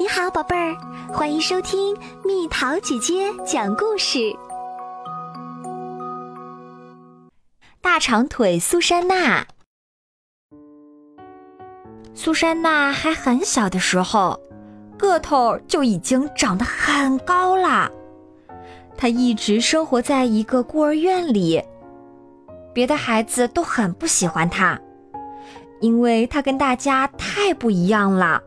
你好，宝贝儿，欢迎收听蜜桃姐姐讲故事。大长腿苏珊娜，苏珊娜还很小的时候，个头就已经长得很高啦。她一直生活在一个孤儿院里，别的孩子都很不喜欢她，因为她跟大家太不一样了。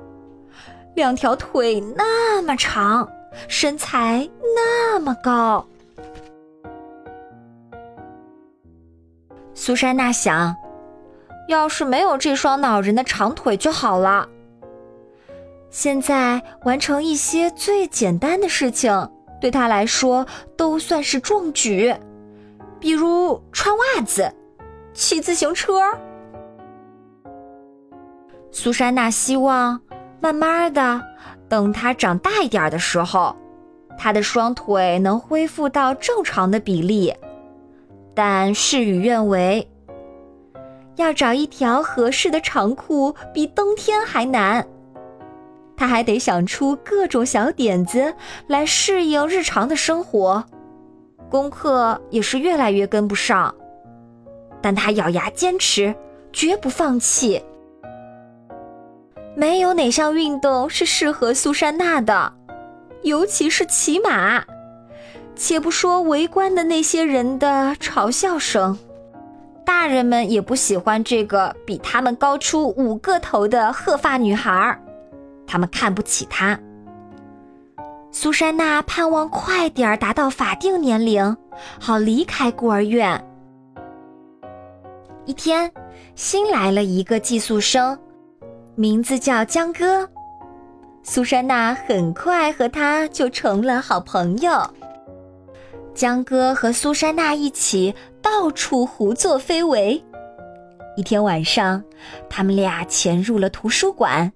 两条腿那么长，身材那么高。苏珊娜想，要是没有这双恼人的长腿就好了。现在完成一些最简单的事情，对她来说都算是壮举，比如穿袜子、骑自行车。苏珊娜希望。慢慢的，等他长大一点的时候，他的双腿能恢复到正常的比例。但事与愿违，要找一条合适的长裤比登天还难。他还得想出各种小点子来适应日常的生活，功课也是越来越跟不上。但他咬牙坚持，绝不放弃。没有哪项运动是适合苏珊娜的，尤其是骑马。且不说围观的那些人的嘲笑声，大人们也不喜欢这个比他们高出五个头的鹤发女孩，他们看不起她。苏珊娜盼望快点达到法定年龄，好离开孤儿院。一天，新来了一个寄宿生。名字叫江哥，苏珊娜很快和他就成了好朋友。江哥和苏珊娜一起到处胡作非为。一天晚上，他们俩潜入了图书馆，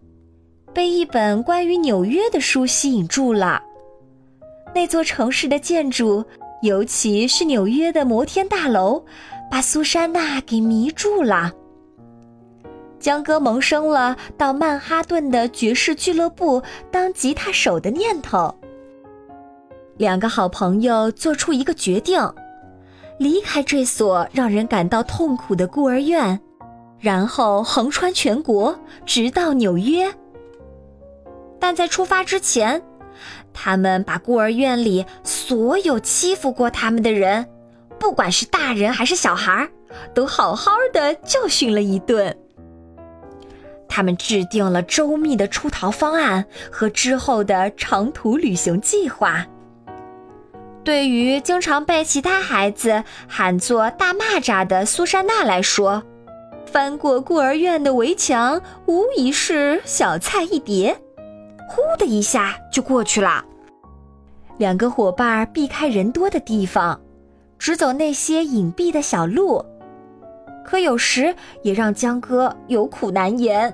被一本关于纽约的书吸引住了。那座城市的建筑，尤其是纽约的摩天大楼，把苏珊娜给迷住了。江哥萌生了到曼哈顿的爵士俱乐部当吉他手的念头。两个好朋友做出一个决定，离开这所让人感到痛苦的孤儿院，然后横穿全国，直到纽约。但在出发之前，他们把孤儿院里所有欺负过他们的人，不管是大人还是小孩，都好好的教训了一顿。他们制定了周密的出逃方案和之后的长途旅行计划。对于经常被其他孩子喊作“大蚂蚱”的苏珊娜来说，翻过孤儿院的围墙无疑是小菜一碟，呼的一下就过去了。两个伙伴避开人多的地方，只走那些隐蔽的小路。可有时也让江哥有苦难言。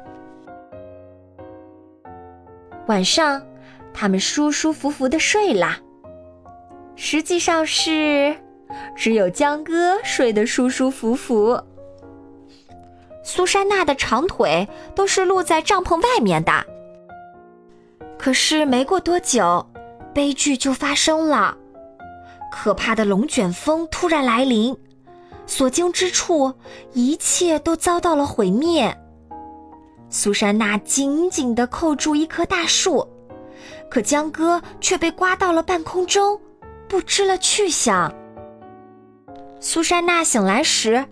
晚上，他们舒舒服服的睡了。实际上是，只有江哥睡得舒舒服服。苏珊娜的长腿都是露在帐篷外面的。可是没过多久，悲剧就发生了，可怕的龙卷风突然来临。所经之处，一切都遭到了毁灭。苏珊娜紧紧地扣住一棵大树，可江哥却被刮到了半空中，不知了去向。苏珊娜醒来时，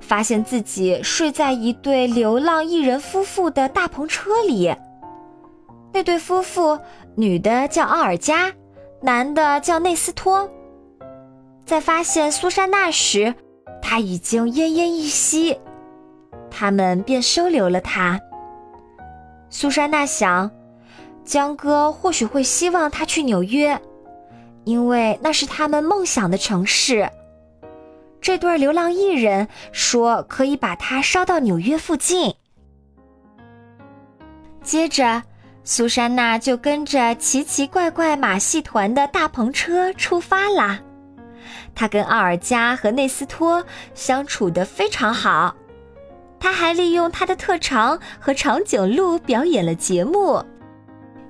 发现自己睡在一对流浪艺人夫妇的大篷车里。那对夫妇，女的叫奥尔加，男的叫内斯托。在发现苏珊娜时，他已经奄奄一息，他们便收留了他。苏珊娜想，江哥或许会希望他去纽约，因为那是他们梦想的城市。这对流浪艺人说可以把他捎到纽约附近。接着，苏珊娜就跟着奇奇怪怪马戏团的大篷车出发啦。他跟奥尔加和内斯托相处得非常好，他还利用他的特长和长颈鹿表演了节目。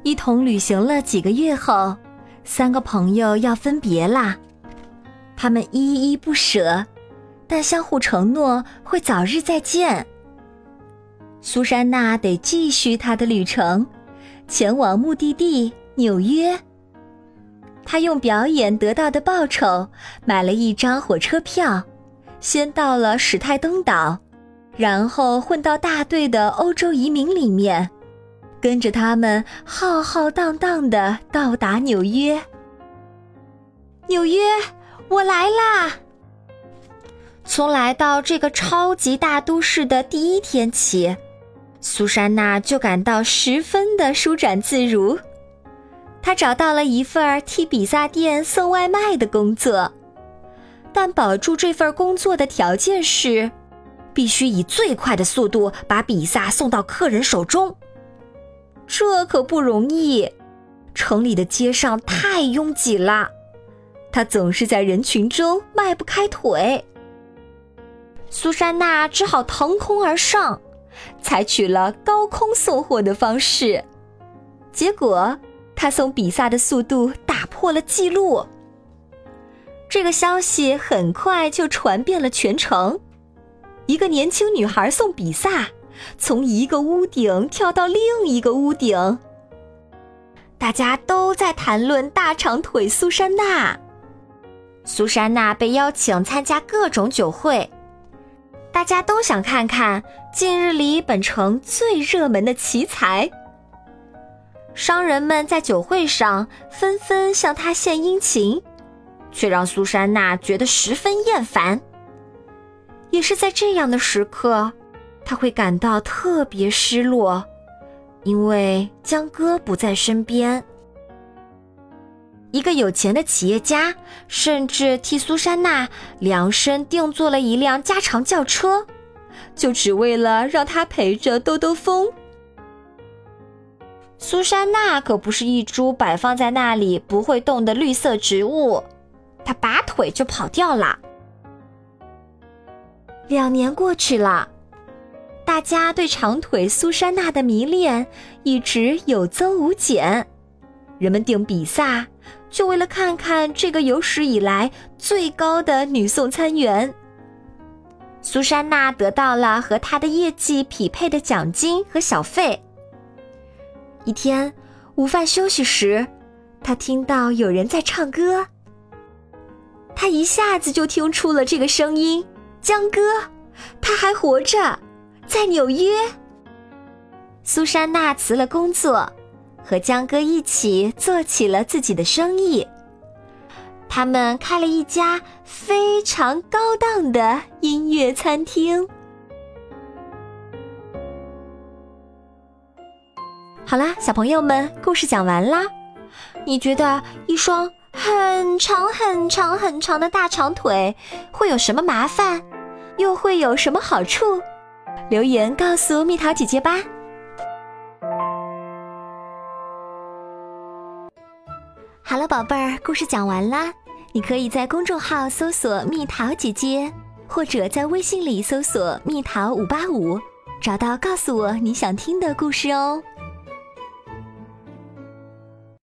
一同旅行了几个月后，三个朋友要分别啦。他们依依不舍，但相互承诺会早日再见。苏珊娜得继续她的旅程，前往目的地纽约。他用表演得到的报酬买了一张火车票，先到了史泰登岛，然后混到大队的欧洲移民里面，跟着他们浩浩荡荡的到达纽约。纽约，我来啦！从来到这个超级大都市的第一天起，苏珊娜就感到十分的舒展自如。他找到了一份替比萨店送外卖的工作，但保住这份工作的条件是，必须以最快的速度把比萨送到客人手中。这可不容易，城里的街上太拥挤了，他总是在人群中迈不开腿。苏珊娜只好腾空而上，采取了高空送货的方式，结果。他送比萨的速度打破了记录。这个消息很快就传遍了全城。一个年轻女孩送比萨，从一个屋顶跳到另一个屋顶。大家都在谈论大长腿苏珊娜。苏珊娜被邀请参加各种酒会，大家都想看看近日里本城最热门的奇才。商人们在酒会上纷纷向他献殷勤，却让苏珊娜觉得十分厌烦。也是在这样的时刻，他会感到特别失落，因为江哥不在身边。一个有钱的企业家甚至替苏珊娜量身定做了一辆加长轿车，就只为了让她陪着兜兜风。苏珊娜可不是一株摆放在那里不会动的绿色植物，她拔腿就跑掉了。两年过去了，大家对长腿苏珊娜的迷恋一直有增无减。人们订比萨，就为了看看这个有史以来最高的女送餐员。苏珊娜得到了和她的业绩匹配的奖金和小费。一天午饭休息时，他听到有人在唱歌。他一下子就听出了这个声音，江哥，他还活着，在纽约。苏珊娜辞了工作，和江哥一起做起了自己的生意。他们开了一家非常高档的音乐餐厅。好啦，小朋友们，故事讲完啦。你觉得一双很长很长很长的大长腿会有什么麻烦，又会有什么好处？留言告诉蜜桃姐姐吧。好了，宝贝儿，故事讲完啦。你可以在公众号搜索“蜜桃姐姐”，或者在微信里搜索“蜜桃五八五”，找到告诉我你想听的故事哦。